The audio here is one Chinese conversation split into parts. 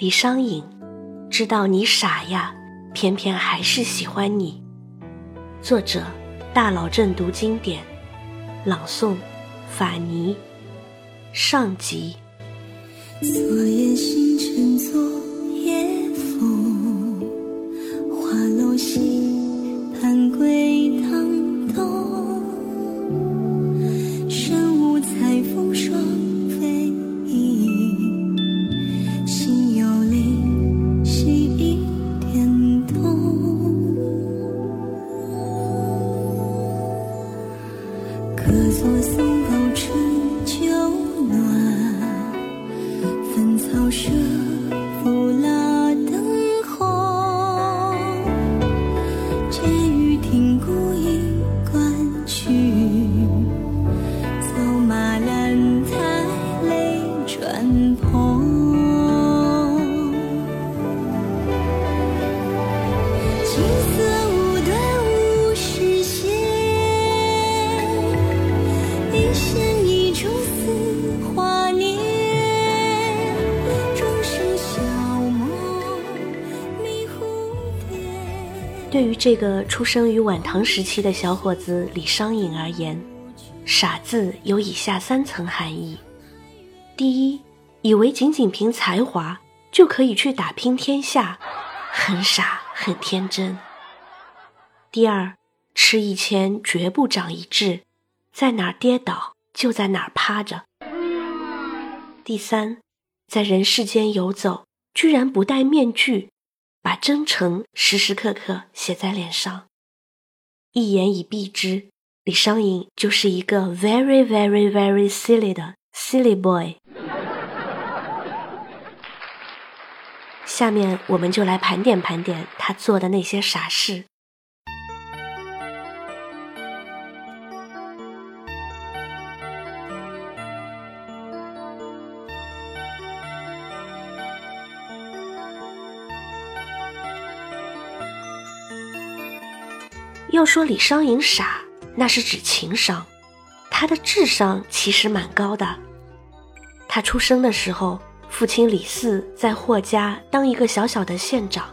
李商隐，知道你傻呀，偏偏还是喜欢你。作者：大佬正读经典，朗诵：法尼。上集。昨夜星辰昨客坐松对于这个出生于晚唐时期的小伙子李商隐而言，“傻”字有以下三层含义：第一，以为仅仅凭才华就可以去打拼天下，很傻很天真；第二，吃一堑绝不长一智，在哪儿跌倒就在哪儿趴着；第三，在人世间游走，居然不戴面具。把真诚时时刻刻写在脸上，一言以蔽之，李商隐就是一个 very very very silly 的 silly boy。下面我们就来盘点盘点他做的那些傻事。要说李商隐傻，那是指情商，他的智商其实蛮高的。他出生的时候，父亲李嗣在霍家当一个小小的县长，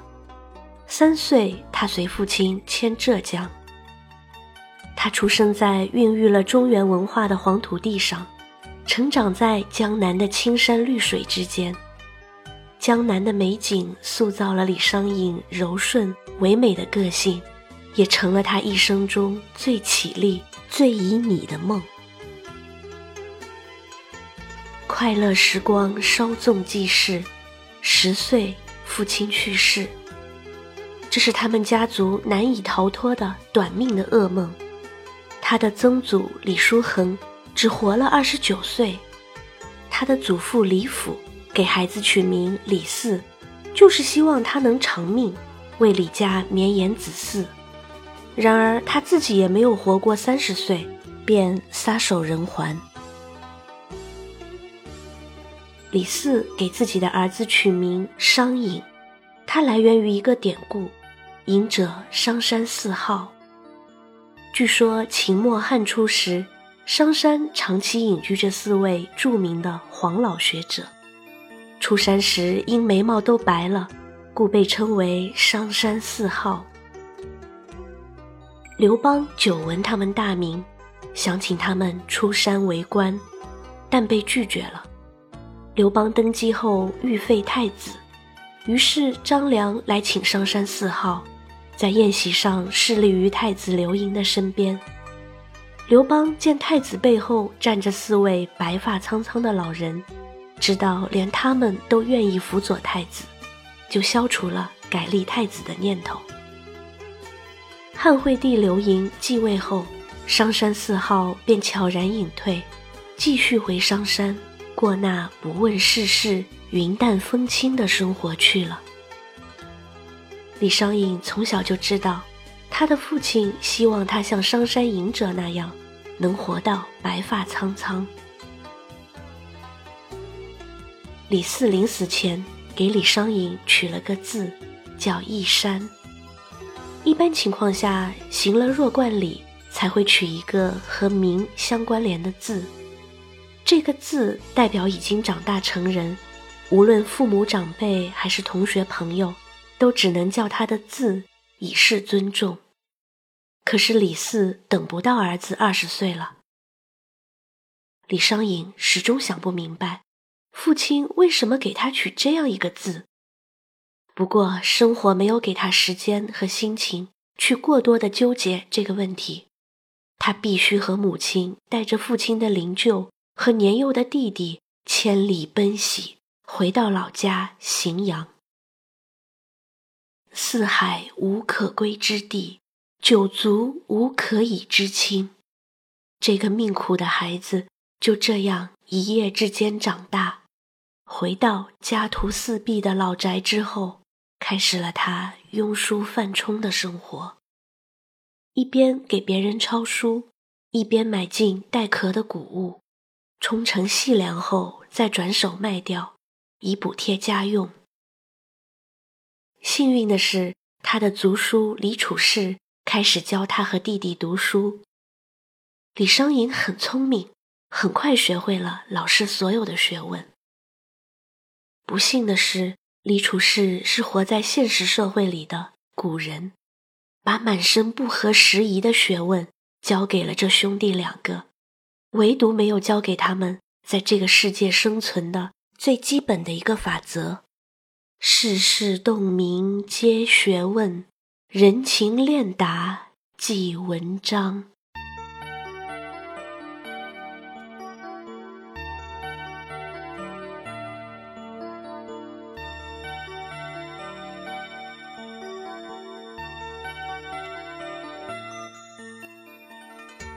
三岁他随父亲迁浙江。他出生在孕育了中原文化的黄土地上，成长在江南的青山绿水之间。江南的美景塑造了李商隐柔顺唯美的个性。也成了他一生中最绮丽、最旖旎的梦。快乐时光稍纵即逝，十岁父亲去世，这是他们家族难以逃脱的短命的噩梦。他的曾祖李叔恒只活了二十九岁，他的祖父李府给孩子取名李四，就是希望他能长命，为李家绵延子嗣。然而他自己也没有活过三十岁，便撒手人寰。李四给自己的儿子取名商隐，它来源于一个典故：“隐者商山四号。”据说秦末汉初时，商山长期隐居着四位著名的黄老学者。出山时因眉毛都白了，故被称为商山四号。刘邦久闻他们大名，想请他们出山为官，但被拒绝了。刘邦登基后欲废太子，于是张良来请上山四号，在宴席上侍立于太子刘盈的身边。刘邦见太子背后站着四位白发苍苍的老人，知道连他们都愿意辅佐太子，就消除了改立太子的念头。汉惠帝刘盈继位后，商山四号便悄然隐退，继续回商山过那不问世事、云淡风轻的生活去了。李商隐从小就知道，他的父亲希望他像商山隐者那样，能活到白发苍苍。李嗣临死前给李商隐取了个字，叫义山。一般情况下，行了弱冠礼才会取一个和名相关联的字。这个字代表已经长大成人，无论父母长辈还是同学朋友，都只能叫他的字以示尊重。可是李四等不到儿子二十岁了，李商隐始终想不明白，父亲为什么给他取这样一个字。不过生活没有给他时间和心情去过多的纠结这个问题，他必须和母亲带着父亲的灵柩和年幼的弟弟千里奔袭，回到老家荥阳。四海无可归之地。九族无可以知亲，这个命苦的孩子就这样一夜之间长大，回到家徒四壁的老宅之后，开始了他庸书泛冲的生活。一边给别人抄书，一边买进带壳的谷物，冲成细粮后再转手卖掉，以补贴家用。幸运的是，他的族叔李处士。开始教他和弟弟读书。李商隐很聪明，很快学会了老师所有的学问。不幸的是，李处士是活在现实社会里的古人，把满身不合时宜的学问教给了这兄弟两个，唯独没有教给他们在这个世界生存的最基本的一个法则：世事洞明皆学问。人情练达即文章。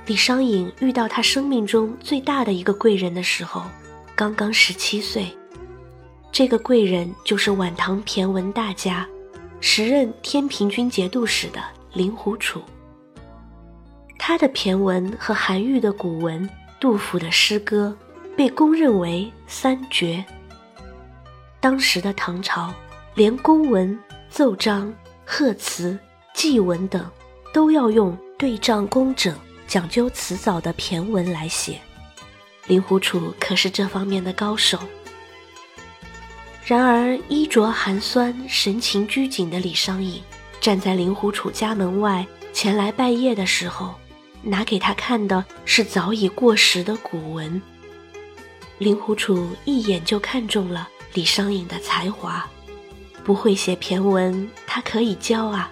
李商隐遇到他生命中最大的一个贵人的时候，刚刚十七岁。这个贵人就是晚唐骈文大家。时任天平军节度使的令狐楚，他的骈文和韩愈的古文、杜甫的诗歌被公认为三绝。当时的唐朝，连公文、奏章、贺词、祭文等，都要用对仗工整、讲究辞藻的骈文来写。令狐楚可是这方面的高手。然而，衣着寒酸、神情拘谨的李商隐，站在令狐楚家门外前来拜谒的时候，拿给他看的是早已过时的古文。令狐楚一眼就看中了李商隐的才华，不会写骈文，他可以教啊。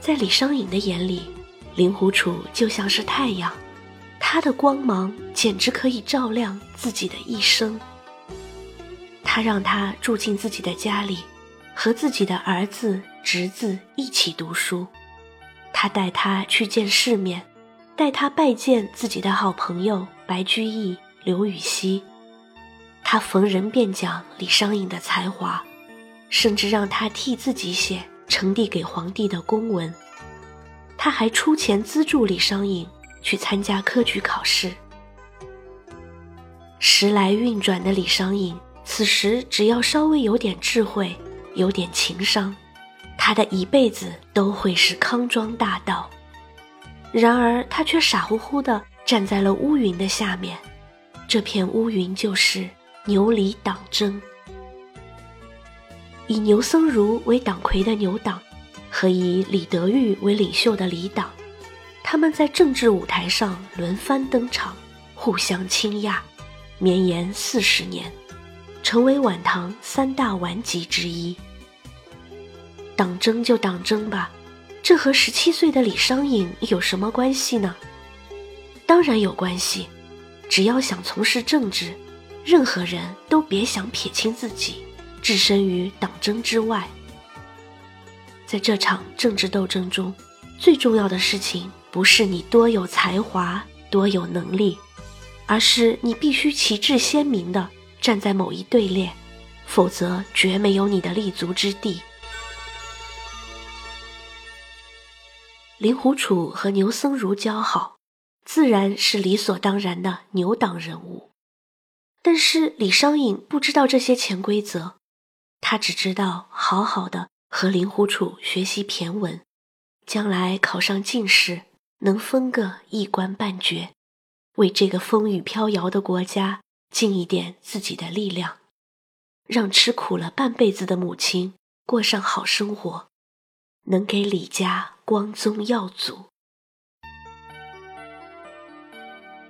在李商隐的眼里，令狐楚就像是太阳，他的光芒简直可以照亮自己的一生。他让他住进自己的家里，和自己的儿子、侄子一起读书。他带他去见世面，带他拜见自己的好朋友白居易、刘禹锡。他逢人便讲李商隐的才华，甚至让他替自己写呈递给皇帝的公文。他还出钱资助李商隐去参加科举考试。时来运转的李商隐。此时，只要稍微有点智慧，有点情商，他的一辈子都会是康庄大道。然而，他却傻乎乎地站在了乌云的下面，这片乌云就是牛李党争。以牛僧孺为党魁的牛党，和以李德裕为领袖的李党，他们在政治舞台上轮番登场，互相倾轧，绵延四十年。成为晚唐三大顽疾之一。党争就党争吧，这和十七岁的李商隐有什么关系呢？当然有关系。只要想从事政治，任何人都别想撇清自己，置身于党争之外。在这场政治斗争中，最重要的事情不是你多有才华、多有能力，而是你必须旗帜鲜明的。站在某一队列，否则绝没有你的立足之地。令狐楚和牛僧孺交好，自然是理所当然的牛党人物。但是李商隐不知道这些潜规则，他只知道好好的和令狐楚学习骈文，将来考上进士，能分个一官半爵，为这个风雨飘摇的国家。尽一点自己的力量。让吃苦了半辈子的母亲过上好生活，能给李家光宗耀祖。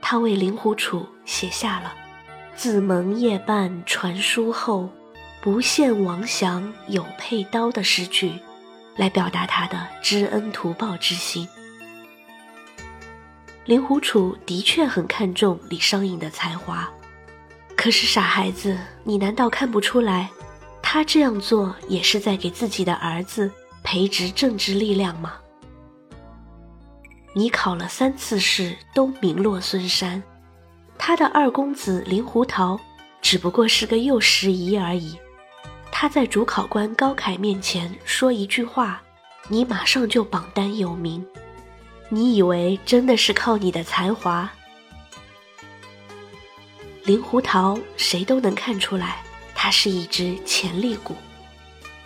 他为令狐楚写下了“自蒙夜半传书后，不羡王祥有佩刀”的诗句，来表达他的知恩图报之心。令狐楚的确很看重李商隐的才华，可是傻孩子，你难道看不出来，他这样做也是在给自己的儿子培植政治力量吗？你考了三次试都名落孙山，他的二公子令狐桃只不过是个幼时仪而已，他在主考官高凯面前说一句话，你马上就榜单有名。你以为真的是靠你的才华？令狐桃谁都能看出来，他是一只潜力股，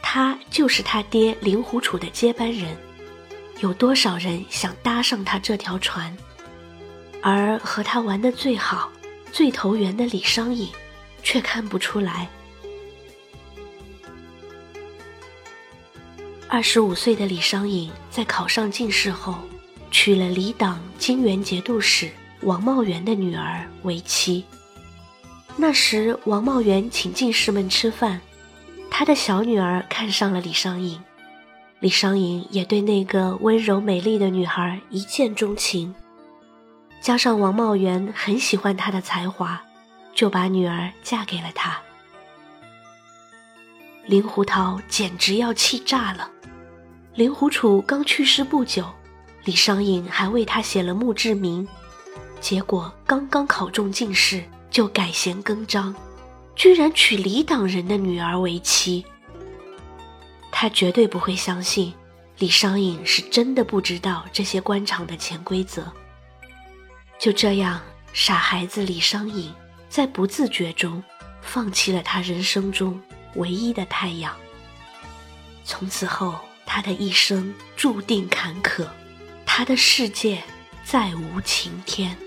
他就是他爹令狐楚的接班人。有多少人想搭上他这条船？而和他玩的最好、最投缘的李商隐，却看不出来。二十五岁的李商隐在考上进士后。娶了李党金元节度使王茂元的女儿为妻。那时，王茂元请进士们吃饭，他的小女儿看上了李商隐，李商隐也对那个温柔美丽的女孩一见钟情。加上王茂元很喜欢他的才华，就把女儿嫁给了他。令狐桃简直要气炸了。令狐楚刚去世不久。李商隐还为他写了墓志铭，结果刚刚考中进士就改弦更张，居然娶李党人的女儿为妻。他绝对不会相信李商隐是真的不知道这些官场的潜规则。就这样，傻孩子李商隐在不自觉中放弃了他人生中唯一的太阳。从此后，他的一生注定坎坷。他的世界再无晴天。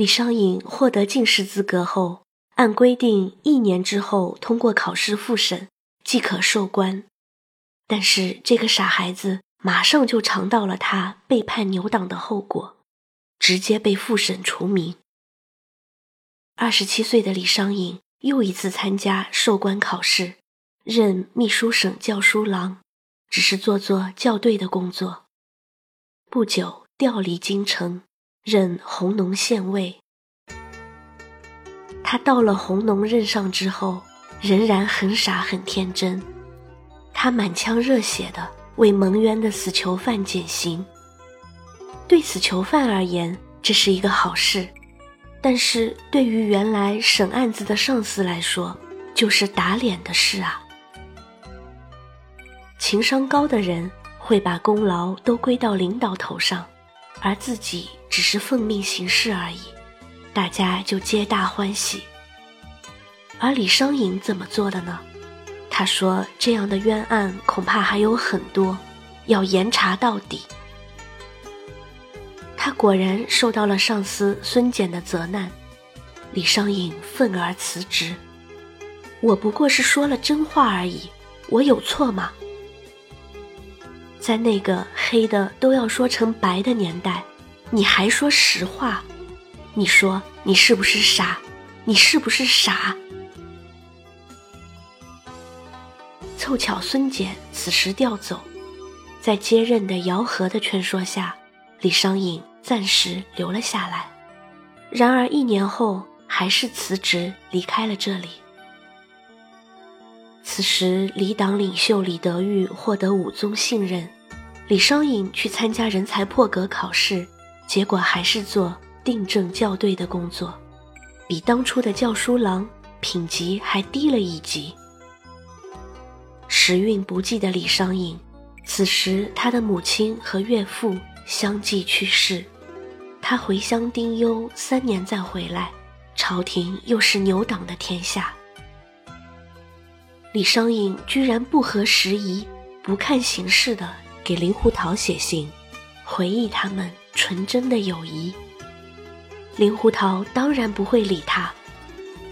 李商隐获得进士资格后，按规定一年之后通过考试复审即可授官。但是这个傻孩子马上就尝到了他背叛牛党的后果，直接被复审除名。二十七岁的李商隐又一次参加授官考试，任秘书省校书郎，只是做做校对的工作。不久调离京城。任弘农县尉。他到了弘农任上之后，仍然很傻很天真。他满腔热血的为蒙冤的死囚犯减刑。对死囚犯而言，这是一个好事；但是对于原来审案子的上司来说，就是打脸的事啊。情商高的人会把功劳都归到领导头上。而自己只是奉命行事而已，大家就皆大欢喜。而李商隐怎么做的呢？他说：“这样的冤案恐怕还有很多，要严查到底。”他果然受到了上司孙简的责难，李商隐愤而辞职。我不过是说了真话而已，我有错吗？在那个黑的都要说成白的年代，你还说实话？你说你是不是傻？你是不是傻？凑巧孙简此时调走，在接任的姚和的劝说下，李商隐暂时留了下来。然而一年后，还是辞职离开了这里。此时，李党领袖李德裕获得武宗信任，李商隐去参加人才破格考试，结果还是做订正校对的工作，比当初的教书郎品级还低了一级。时运不济的李商隐，此时他的母亲和岳父相继去世，他回乡丁忧三年再回来，朝廷又是牛党的天下。李商隐居然不合时宜、不看形势的给林胡桃写信，回忆他们纯真的友谊。令狐桃当然不会理他，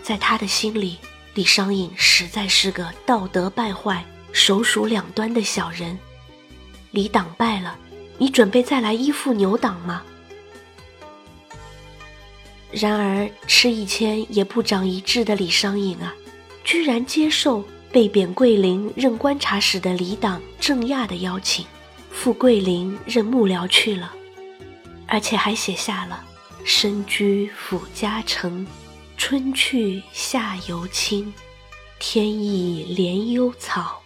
在他的心里，李商隐实在是个道德败坏、手鼠两端的小人。李党败了，你准备再来依附牛党吗？然而吃一堑也不长一智的李商隐啊，居然接受。被贬桂林任观察使的李党郑亚的邀请，赴桂林任幕僚去了，而且还写下了“身居府家城，春去夏犹青，天意怜幽草，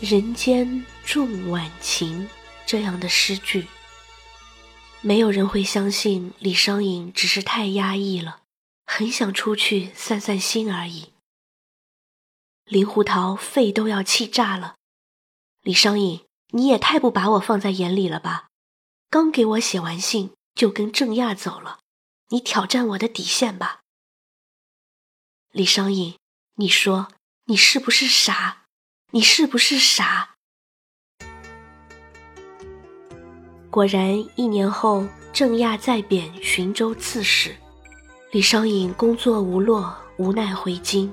人间重晚晴”这样的诗句。没有人会相信李商隐只是太压抑了，很想出去散散心而已。林胡桃肺都要气炸了，李商隐，你也太不把我放在眼里了吧？刚给我写完信就跟郑亚走了，你挑战我的底线吧？李商隐，你说你是不是傻？你是不是傻？果然，一年后，郑亚再贬寻州刺史，李商隐工作无落，无奈回京。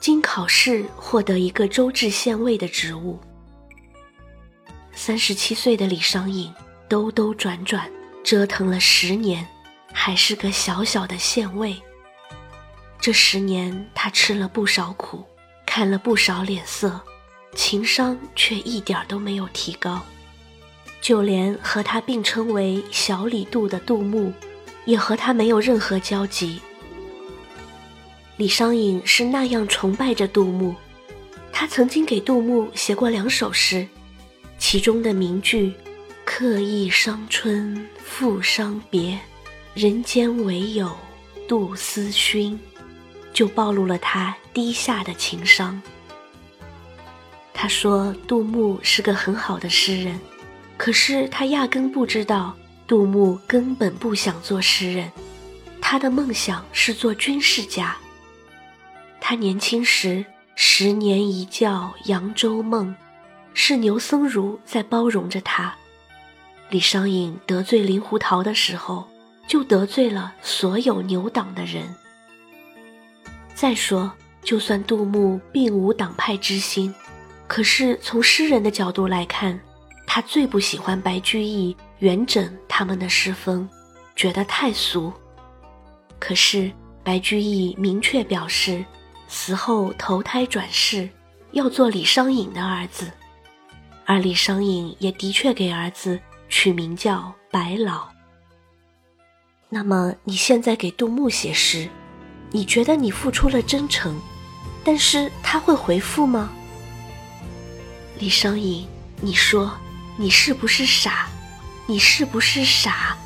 经考试获得一个州治县尉的职务。三十七岁的李商隐兜兜转转折腾了十年，还是个小小的县尉。这十年他吃了不少苦，看了不少脸色，情商却一点都没有提高。就连和他并称为“小李杜”的杜牧，也和他没有任何交集。李商隐是那样崇拜着杜牧，他曾经给杜牧写过两首诗，其中的名句“客意伤春复伤别，人间唯有杜思勋”，就暴露了他低下的情商。他说杜牧是个很好的诗人，可是他压根不知道杜牧根本不想做诗人，他的梦想是做军事家。他年轻时十年一觉扬州梦，是牛僧孺在包容着他。李商隐得罪令狐桃的时候，就得罪了所有牛党的人。再说，就算杜牧并无党派之心，可是从诗人的角度来看，他最不喜欢白居易、元稹他们的诗风，觉得太俗。可是白居易明确表示。死后投胎转世，要做李商隐的儿子，而李商隐也的确给儿子取名叫白老。那么你现在给杜牧写诗，你觉得你付出了真诚，但是他会回复吗？李商隐，你说你是不是傻？你是不是傻？